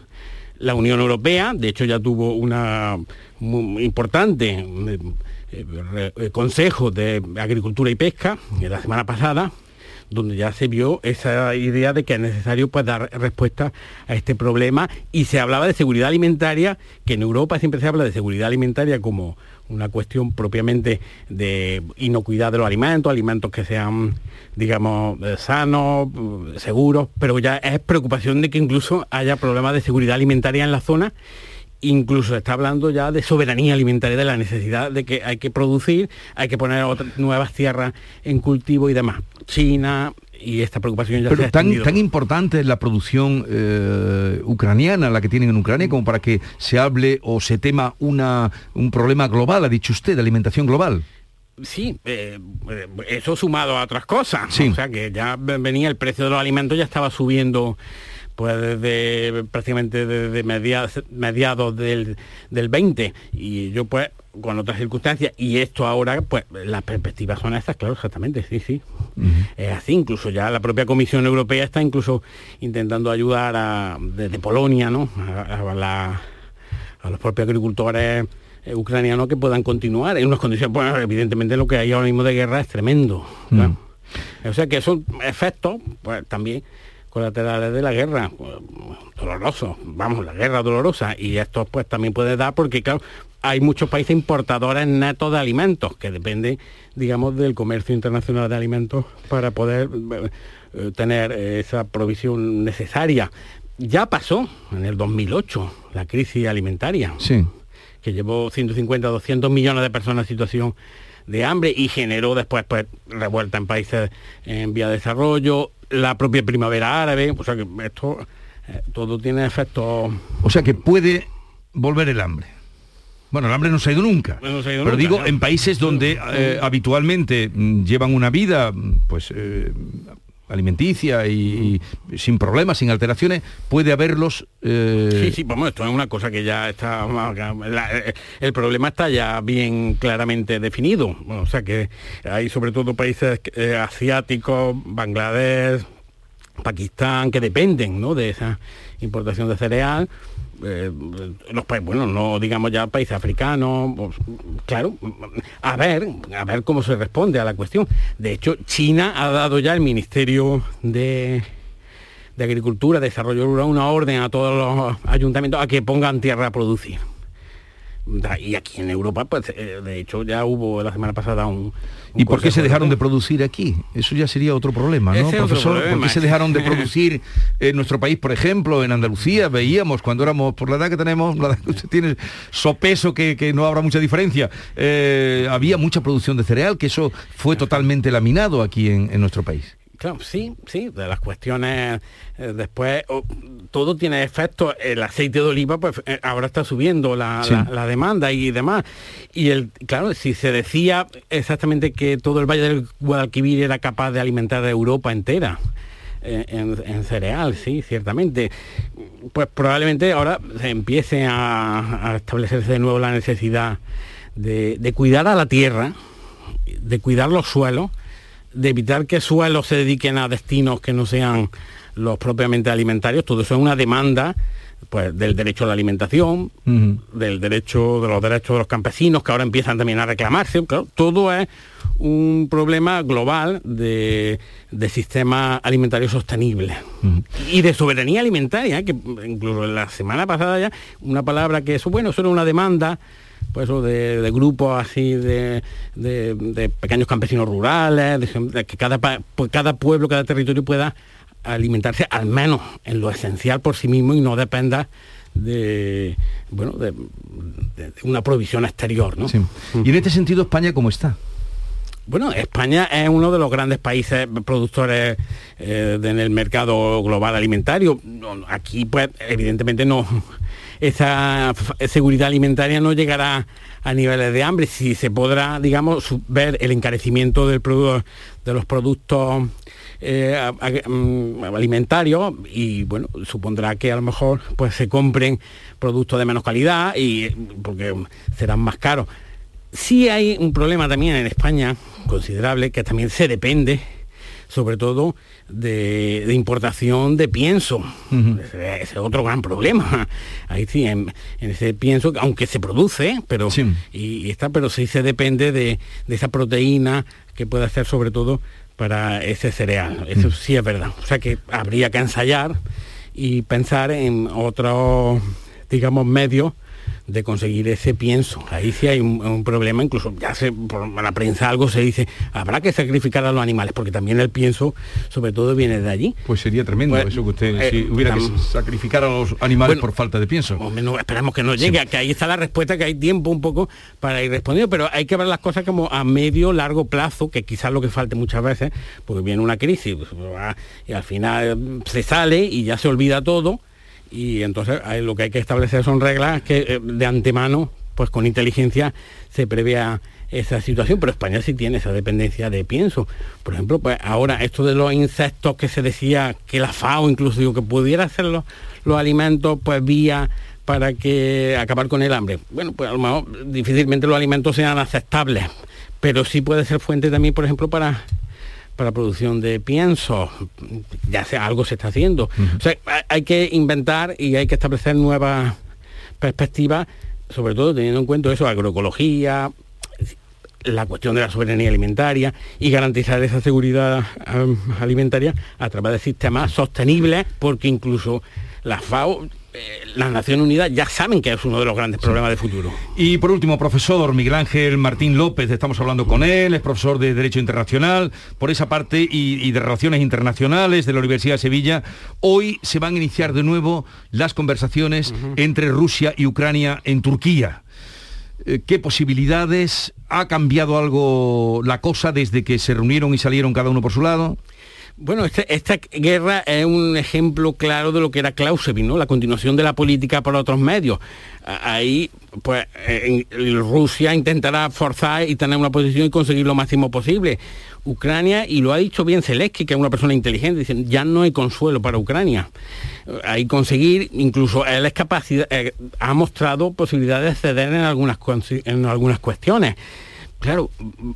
La Unión Europea, de hecho, ya tuvo una importante eh, eh, consejo de agricultura y pesca la semana pasada donde ya se vio esa idea de que es necesario pues, dar respuesta a este problema. Y se hablaba de seguridad alimentaria, que en Europa siempre se habla de seguridad alimentaria como una cuestión propiamente de inocuidad de los alimentos, alimentos que sean, digamos, eh, sanos, eh, seguros, pero ya es preocupación de que incluso haya problemas de seguridad alimentaria en la zona incluso está hablando ya de soberanía alimentaria, de la necesidad de que hay que producir, hay que poner otras nuevas tierras en cultivo y demás. China y esta preocupación ya se Pero tan, tan importante es la producción eh, ucraniana, la que tienen en Ucrania, como para que se hable o se tema una, un problema global, ha dicho usted, de alimentación global. Sí, eh, eh, eso sumado a otras cosas. Sí. O sea que ya venía el precio de los alimentos ya estaba subiendo pues desde prácticamente desde mediados, mediados del, del 20 y yo pues con otras circunstancias y esto ahora pues las perspectivas son estas, claro, exactamente, sí, sí. Es así, incluso ya la propia Comisión Europea está incluso intentando ayudar a, desde Polonia, ¿no? A, a la a los propios agricultores eh, ucranianos que puedan continuar en unas condiciones, bueno, evidentemente lo que hay ahora mismo de guerra es tremendo. Mm. O sea que son efectos, pues también colaterales de la guerra, dolorosos, vamos, la guerra dolorosa, y esto pues también puede dar porque claro, hay muchos países importadores netos de alimentos que dependen, digamos, del comercio internacional de alimentos para poder eh, tener esa provisión necesaria. Ya pasó en el 2008 la crisis alimentaria, sí. que llevó 150, 200 millones de personas en situación de hambre y generó después pues, revuelta en países en vía de desarrollo, la propia primavera árabe, o sea que esto eh, todo tiene efectos... O sea que puede volver el hambre. Bueno, el hambre no se ha ido nunca. No se ha ido pero nunca, digo, ¿no? en países donde eh, habitualmente mm, llevan una vida pues eh, alimenticia y, sin problemas, sin alteraciones, puede haberlos... eh, Sí, sí, vamos, esto es una cosa que ya está... el problema está ya bien claramente definido. Bueno, o sea que hay sobre todo países eh, asiáticos, Bangladesh, Pakistán, que dependen ¿no? de esa importación de cereal. Eh, los países, bueno, no digamos ya países africanos, pues, claro, a ver, a ver cómo se responde a la cuestión. De hecho, China ha dado ya el Ministerio de, de Agricultura, Desarrollo Rural, una orden a todos los ayuntamientos a que pongan tierra a producir. Y aquí en Europa, pues, eh, de hecho, ya hubo la semana pasada un... ¿Y por qué se dejaron de producir aquí? Eso ya sería otro problema, ¿no, Ese profesor? ¿Por qué se dejaron de producir en nuestro país, por ejemplo, en Andalucía? Veíamos cuando éramos, por la edad que tenemos, la edad que usted tiene, sopeso que, que no habrá mucha diferencia. eh, había mucha producción de cereal, que eso fue totalmente laminado aquí en, en nuestro país. Claro, sí, sí, de las cuestiones eh, después todo tiene efecto. El aceite de oliva, pues eh, ahora está subiendo la, Sí. la- la demanda y demás. Y el, claro, si se decía exactamente que todo el Valle del Guadalquivir era capaz de alimentar a Europa entera. eh, En, en cereal, sí, ciertamente. Pues probablemente ahora se empiece a, a establecerse de nuevo la necesidad de, de cuidar a la tierra, de cuidar los suelos, de evitar que suelos se dediquen a destinos que no sean los propiamente alimentarios. Todo eso es una demanda pues, del derecho a la alimentación, del derecho de los derechos de los campesinos que ahora empiezan también a reclamarse. Claro, todo es un problema global de, de sistema alimentario sostenible y de soberanía alimentaria, que incluso la semana pasada ya una palabra que eso, bueno, eso era una demanda pues de, de grupos así de, de- de pequeños campesinos rurales, de, que cada, pues cada pueblo, cada territorio pueda alimentarse al menos en lo esencial por sí mismo y no dependa de bueno de, una provisión exterior, ¿no? Sí. Y en este sentido, España, ¿cómo está? Bueno, España es uno de los grandes países productores eh, en el mercado global alimentario. Aquí, pues, evidentemente no. Esa seguridad alimentaria no llegará a niveles de hambre. Si se podrá, digamos, ver el encarecimiento del de los productos eh, mm, alimentarios y bueno, supondrá que a lo mejor pues se compren productos de menos calidad y porque serán más caros. Sí hay un problema también en España considerable que también se depende sobre todo de, de importación de pienso. Ese, ese es otro gran problema. Ahí sí, en, en ese pienso, aunque se produce, pero y, y está, pero sí se depende de, de esa proteína que puede hacer sobre todo para ese cereal. Eso sí es verdad. O sea que habría que ensayar y pensar en otros, digamos, medios de conseguir ese pienso. Ahí sí hay un, un problema, incluso ya se, por la prensa algo se dice, habrá que sacrificar a los animales, porque también el pienso sobre todo viene de allí. Pues sería tremendo Pues, eso que usted, eh, si hubiera que sacrificar a los animales Bueno, por falta de pienso. o menos esperamos que no llegue, que ahí está la respuesta, que hay tiempo un poco para ir respondiendo, pero hay que ver las cosas como a medio, largo plazo, que quizás lo que falte muchas veces, porque viene una crisis pues, y al final se sale y ya se olvida todo, y entonces ahí lo que hay que establecer son reglas que eh, de antemano, pues con inteligencia, se prevea esa situación, pero España sí tiene esa dependencia de pienso. Por ejemplo, pues ahora esto de los insectos que se decía que la FAO incluso digo, que pudiera hacer los, los alimentos pues vía para que acabar con el hambre. Bueno, pues a lo mejor difícilmente los alimentos sean aceptables, pero sí puede ser fuente también, por ejemplo, para para producción de pienso, ya sea algo se está haciendo. O sea, hay- que inventar y hay que establecer nuevas perspectiva, sobre todo teniendo en cuenta eso, agroecología, la cuestión de la soberanía alimentaria y garantizar esa seguridad um, alimentaria a través de sistemas sostenibles, porque incluso la FAO eh, las Naciones Unidas ya saben que es uno de los grandes problemas de futuro. Y por último, profesor Miguel Ángel Martín López, estamos hablando con él, es profesor de Derecho Internacional, por esa parte, y, de Relaciones Internacionales de la Universidad de Sevilla. Hoy se van a iniciar de nuevo las conversaciones entre Rusia y Ucrania en Turquía. Eh, ¿Qué posibilidades? ¿Ha cambiado algo la cosa desde que se reunieron y salieron cada uno por su lado? Bueno, este, esta guerra es un ejemplo claro de lo que era Clausewitz, ¿no? La continuación de la política por otros medios. Ahí, pues, Rusia intentará forzar y tener una posición y conseguir lo máximo posible. Ucrania, y lo ha dicho bien Zelensky, que es una persona inteligente, dicen, ya no hay consuelo para Ucrania. Hay conseguir, incluso él es capacidad, eh, ha mostrado posibilidades de ceder en algunas, en algunas cuestiones claro,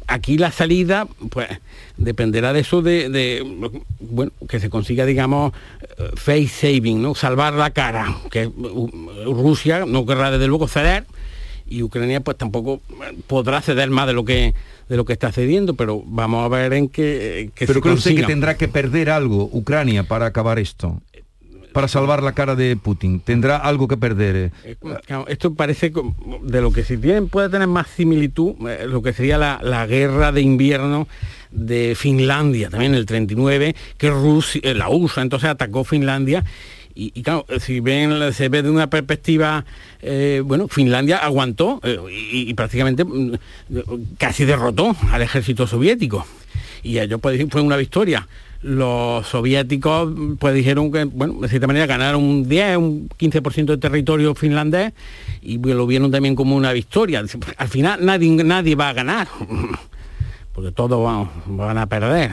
aquí la salida, pues dependerá de eso de, bueno, que se consiga, digamos, face saving, ¿no? Salvar la cara, que Rusia no querrá desde luego ceder y Ucrania pues tampoco podrá ceder más de lo que de lo que está cediendo, pero vamos a ver en qué, Pero creo usted que tendrá que perder algo Ucrania para acabar esto para salvar la cara de Putin? ¿Tendrá algo que perder? Eh, esto parece de lo que si bien puede tener más similitud, eh, lo que sería la, guerra de invierno de Finlandia, también el 39, que Rusia, eh, la USA entonces atacó Finlandia y, claro, si ven, se ve de una perspectiva, bueno, Finlandia aguantó y, prácticamente mm, casi derrotó al ejército soviético. Y ello puede decir, fue una victoria los soviéticos pues dijeron que, bueno, de cierta manera ganaron un 10, un 15% de territorio finlandés y lo vieron también como una victoria. Al final nadie, nadie va a ganar, porque todos van, a perder.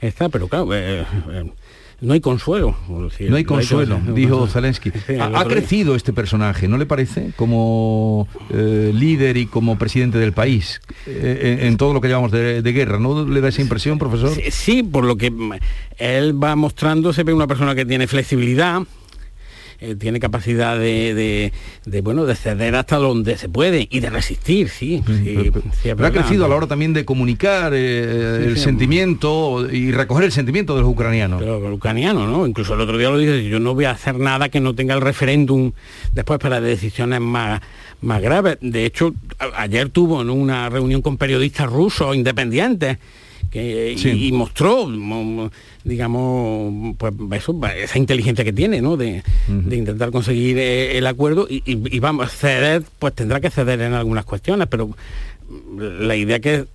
Está, pero claro, eh, eh, no hay consuelo. no hay consuelo, dijo Zelensky. ha, crecido este personaje, ¿no le parece? Como eh, líder y como presidente del país, eh, en, todo lo que llamamos de, guerra, ¿no le da esa impresión, profesor? sí, por lo que él va mostrando, se ve una persona que tiene flexibilidad, eh, tiene capacidad de, bueno de ceder hasta donde se puede y de resistir, sí. ha crecido a la hora también de comunicar eh, el sentimiento y recoger el sentimiento de los ucranianos. Pero los ucranianos, ¿no? Incluso el otro día lo dije, yo no voy a hacer nada que no tenga el referéndum después para decisiones más más graves. De hecho, ayer tuvo una reunión con periodistas rusos independientes y, mostró, digamos, pues esa inteligencia que tiene, ¿no? De, intentar conseguir eh, el acuerdo y, vamos, a ceder, pues tendrá que ceder en algunas cuestiones, pero la idea que,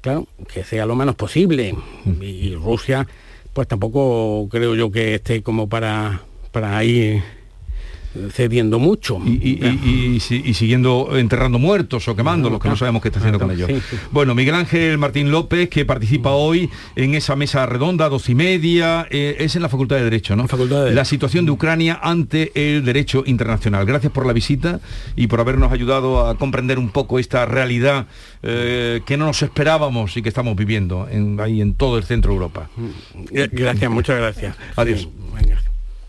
claro, que sea lo menos posible. y, Rusia, pues tampoco creo yo que esté como para, para ir cediendo mucho. Y, siguiendo enterrando muertos o quemándolos, que no sabemos qué está haciendo con ellos. Bueno, Miguel Ángel Martín López, que participa hoy en esa mesa redonda, dos y media, eh, es en la Facultad de Derecho, ¿no? La situación de Ucrania ante el derecho internacional. Gracias por la visita y por habernos ayudado a comprender un poco esta realidad eh, que no nos esperábamos y que estamos viviendo en, ahí en todo el centro de Europa. Gracias, muchas gracias. Adiós.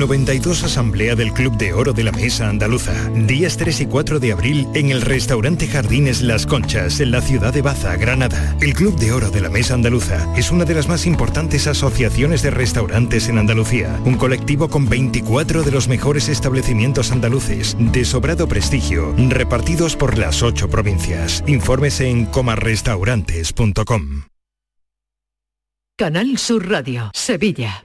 92 Asamblea del Club de Oro de la Mesa Andaluza. Días 3 y 4 de abril en el restaurante Jardines Las Conchas, en la ciudad de Baza, Granada. El Club de Oro de la Mesa Andaluza es una de las más importantes asociaciones de restaurantes en Andalucía. Un colectivo con 24 de los mejores establecimientos andaluces de sobrado prestigio, repartidos por las ocho provincias. Infórmese en comarrestaurantes.com. Canal Sur Radio, Sevilla.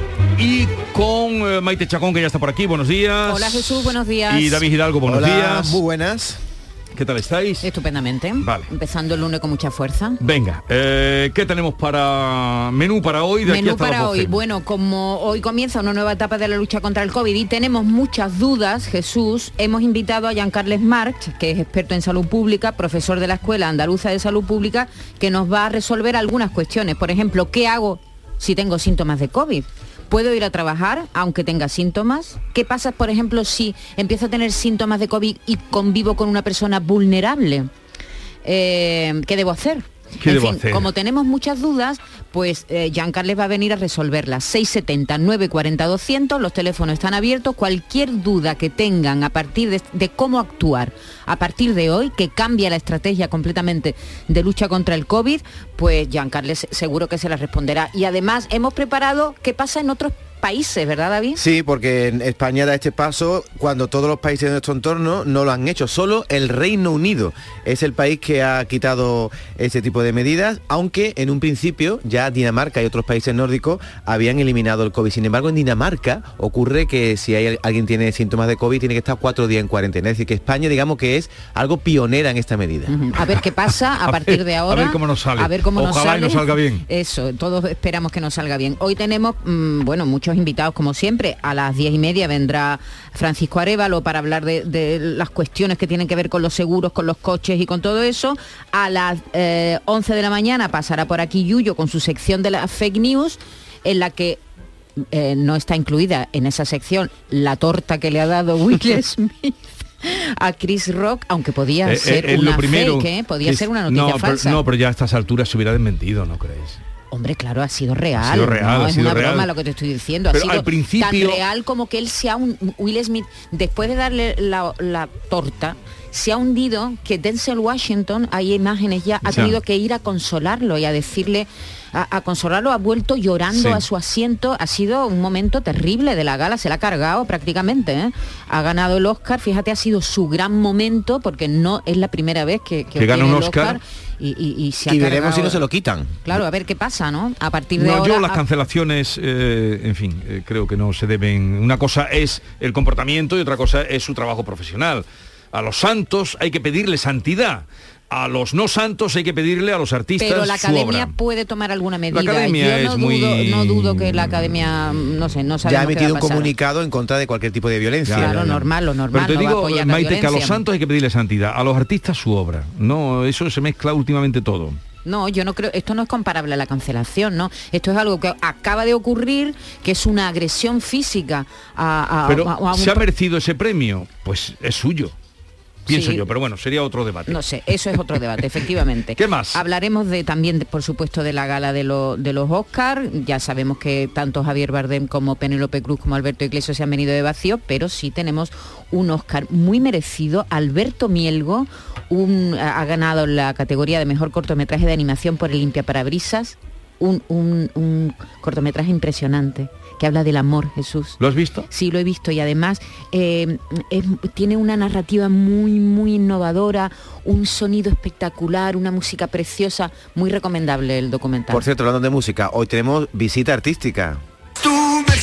Y con eh, Maite Chacón, que ya está por aquí. Buenos días. Hola Jesús, buenos días. Y David Hidalgo, buenos Hola, días. Muy buenas. ¿Qué tal estáis? Estupendamente. Vale. Empezando el lunes con mucha fuerza. Venga, eh, ¿qué tenemos para menú para hoy? De aquí Menú hasta para 12? hoy. Bueno, como hoy comienza una nueva etapa de la lucha contra el COVID y tenemos muchas dudas, Jesús, hemos invitado a Jean-Carles March, que es experto en salud pública, profesor de la Escuela Andaluza de Salud Pública, que nos va a resolver algunas cuestiones. Por ejemplo, ¿qué hago si tengo síntomas de COVID? ¿Puedo ir a trabajar aunque tenga síntomas? ¿Qué pasa, por ejemplo, si empiezo a tener síntomas de COVID y convivo con una persona vulnerable? Eh, ¿Qué debo hacer? ¿Qué en fin, hacer? como tenemos muchas dudas, pues eh, Jean-Carles va a venir a resolverlas. 670 940 200, los teléfonos están abiertos. Cualquier duda que tengan a partir de, de cómo actuar a partir de hoy, que cambia la estrategia completamente de lucha contra el COVID, pues Jean-Carles seguro que se la responderá. Y además hemos preparado qué pasa en otros países, ¿verdad David? Sí, porque en España da este paso cuando todos los países de nuestro entorno no lo han hecho. Solo el Reino Unido es el país que ha quitado este tipo de medidas, aunque en un principio ya Dinamarca y otros países nórdicos habían eliminado el COVID. Sin embargo, en Dinamarca ocurre que si hay, alguien tiene síntomas de COVID tiene que estar cuatro días en cuarentena. Es decir, que España digamos que es algo pionera en esta medida. A ver qué pasa a, A partir ver- de a ahora. ver cómo nos sale. A ver cómo nos Ojalá y sale. nos salga bien. Eso, todos esperamos que nos salga bien. Hoy tenemos, mm, bueno, muchos invitados como siempre. A las diez y media vendrá Francisco Arevalo para hablar de, de las cuestiones que tienen que ver con los seguros, con los coches y con todo eso. A las eh, 11 de la mañana pasará por aquí Yuyo con su sección de las fake news, en la que eh, no está incluida en esa sección la torta que le ha dado Will Smith a Chris Rock, aunque podía Eh, ser eh, eh, una lo primero fake, ¿eh? podía ser una noticia no, pero- falsa. no, pero ya a estas alturas se hubiera desmentido, ¿no crees? Hombre, claro, ha sido real. sido real, no ha es sido una real. broma lo que te estoy diciendo. Ha sido al principio- tan real como que él se ha un Will Smith, después de darle la, la torta, se ha hundido que Denzel Washington, hay imágenes ya, ha Ya. tenido que ir a consolarlo y a decirle, a, a consolarlo, ha vuelto llorando Sí. a su asiento. Ha sido un momento terrible de la gala, se la ha cargado prácticamente. ¿eh? Ha ganado el Oscar, fíjate, ha sido su gran momento porque no es la primera vez que, Que gana obtiene un Oscar. Y, y- y se ha Y veremos si no se lo quitan. Claro, a ver qué pasa, ¿no? A partir de No, ahora... yo las a- cancelaciones, eh, en fin, eh, creo que no se deben. Una cosa es el comportamiento y otra cosa es su trabajo profesional. a los santos hay que pedirle santidad a los no santos hay que pedirle a los artistas Pero la su academia obra. puede tomar alguna medida. academia Yo no, es muy- dudo, no dudo que la academia, no sé, no Ya ha emitido va un comunicado en contra de cualquier tipo de violencia. Claro, normal, lo normal. Pero te no va a digo, apoyar la Maite, que a los santos hay que pedirle santidad, a los artistas su obra. No, eso se mezcla últimamente todo. No, yo no creo, esto no es comparable a la cancelación, ¿no? Esto es algo que acaba de ocurrir, que es una agresión física a, a- Pero a- a un ¿se ha merecido ese premio? Pues es suyo. Pienso Sí. yo, pero bueno, sería otro debate. No sé, eso es otro debate, efectivamente. ¿Qué más? Hablaremos de también, de- por supuesto, de la gala de, lo- de los Oscar. Ya sabemos que tanto Javier Bardem como Penélope Cruz como Alberto Iglesias se han venido de vacío, pero sí tenemos un Oscar muy merecido. Alberto Mielgo un- ha ha ganado la categoría de mejor cortometraje de animación por el Limpia Parabrisas. Un, un- un cortometraje impresionante que habla del amor, Jesús. ¿Lo has visto? Sí, lo he visto y además eh, es- tiene una narrativa muy, muy innovadora, un sonido espectacular, una música preciosa, muy recomendable el documental. Por cierto, hablando de música, hoy tenemos visita artística. Tú me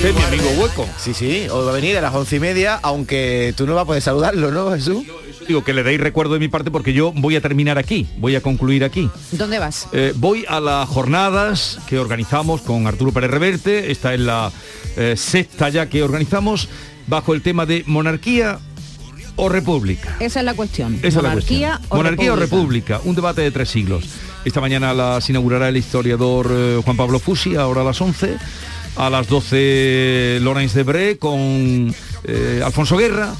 Este es mi amigo hueco. Sí, sí, hoy va a venir a las once y media, aunque tú no vas a poder saludarlo, ¿no, Jesús? Digo que le deis recuerdo de mi parte porque yo voy a terminar aquí, voy a concluir aquí. ¿Dónde vas? Eh, voy a las jornadas que organizamos con Arturo Pérez Reverte, esta es la eh, sexta ya que organizamos, bajo el tema de monarquía o república. Esa es la cuestión. Esa es la ¿Monarquía, cuestión. Monarquía o república, un debate de tres siglos. Esta mañana las inaugurará el historiador eh, Juan Pablo Fusi, ahora a las 11. A las 12 Lorenz Debré con eh, Alfonso Guerra.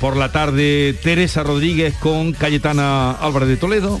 Por la tarde Teresa Rodríguez con Cayetana Álvarez de Toledo.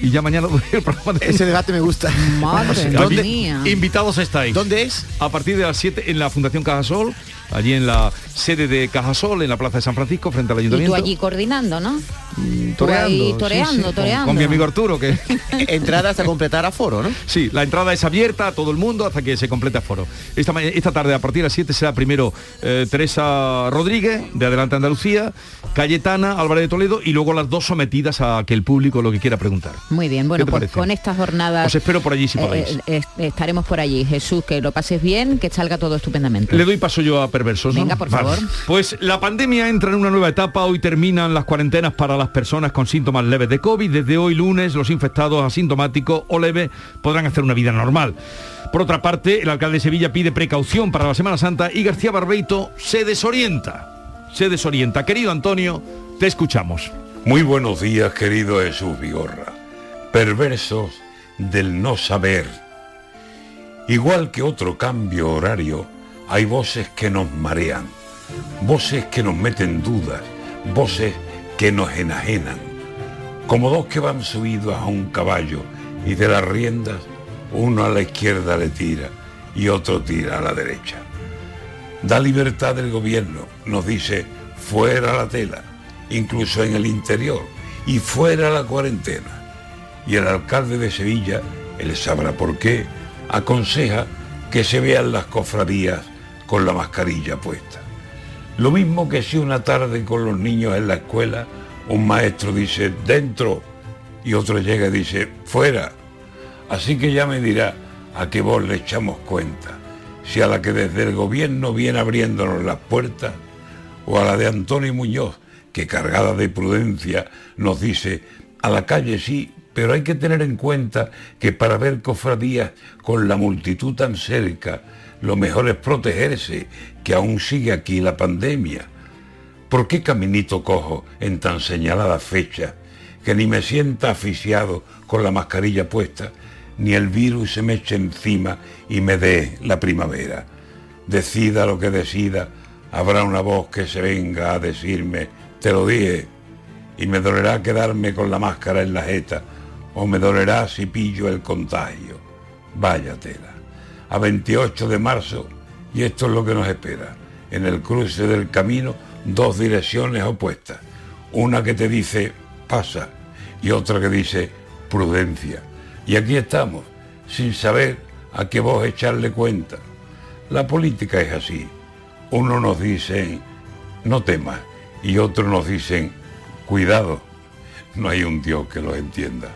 Y ya mañana el programa de... Ese debate me gusta. Madre ¿Dónde- mía. Invitados estáis. ¿Dónde es? A partir de las 7 en la Fundación Cajasol, allí en la sede de Cajasol, en la Plaza de San Francisco, frente al Y tú Ayuntamiento. allí coordinando, ¿no? Tú Toreando, ahí toreando, sí, toreando. Con, mi amigo Arturo, que Entrada hasta completar aforo, ¿no? sí, la entrada es abierta a todo el mundo hasta que se complete aforo. Esta, esta tarde a partir de las 7 será primero eh, Teresa Rodríguez, de Adelante Andalucía, Cayetana, Álvarez de Toledo, y luego las dos sometidas a que el público lo que quiera preguntar. Muy bien, bueno, ¿Qué te pues con estas jornadas... Os espero por allí si eh, podéis. eh, est- estaremos por allí. Jesús, que lo pases bien, que salga todo estupendamente. Le doy paso yo a Venga, por Vale. favor. Pues la pandemia entra en una nueva etapa. Hoy terminan las cuarentenas para las personas con síntomas leves de COVID. Desde hoy lunes, los infectados asintomáticos o leves podrán hacer una vida normal. Por otra parte, el alcalde de Sevilla pide precaución para la Semana Santa y García Barbeito se desorienta. Se desorienta. Querido Antonio, te escuchamos. Muy buenos días, querido Jesús Vigorra. Perversos del no saber. Igual que otro cambio horario, hay voces que nos marean, voces que nos meten dudas, voces que nos enajenan. Como dos que van subidos a un caballo y de las riendas, uno a la izquierda le tira y otro tira a la derecha. Da libertad del gobierno, nos dice fuera la tela, incluso en el interior, y fuera la cuarentena. Y el alcalde de Sevilla, él sabrá por qué, aconseja que se vean las cofradías con la mascarilla puesta. Lo mismo que si una tarde con los niños en la escuela, un maestro dice dentro y otro llega y dice fuera. Así que ya me dirá a qué voz le echamos cuenta, si a la que desde el gobierno viene abriéndonos las puertas o a la de Antonio Muñoz, que cargada de prudencia nos dice, a la calle sí, pero hay que tener en cuenta que para ver cofradías con la multitud tan cerca, lo mejor es protegerse, que aún sigue aquí la pandemia. ¿Por qué caminito cojo en tan señalada fecha, que ni me sienta asfixiado con la mascarilla puesta, ni el virus se me eche encima y me dé la primavera? Decida lo que decida, habrá una voz que se venga a decirme, te lo dije, y me dolerá quedarme con la máscara en la jeta, o me dolerá si pillo el contagio. Vaya tela. A 28 de marzo, y esto es lo que nos espera. En el cruce del camino, dos direcciones opuestas. Una que te dice, pasa, y otra que dice, prudencia. Y aquí estamos, sin saber a qué voz echarle cuenta. La política es así. Uno nos dicen, no temas, y otros nos dicen, cuidado. No hay un Dios que lo entienda.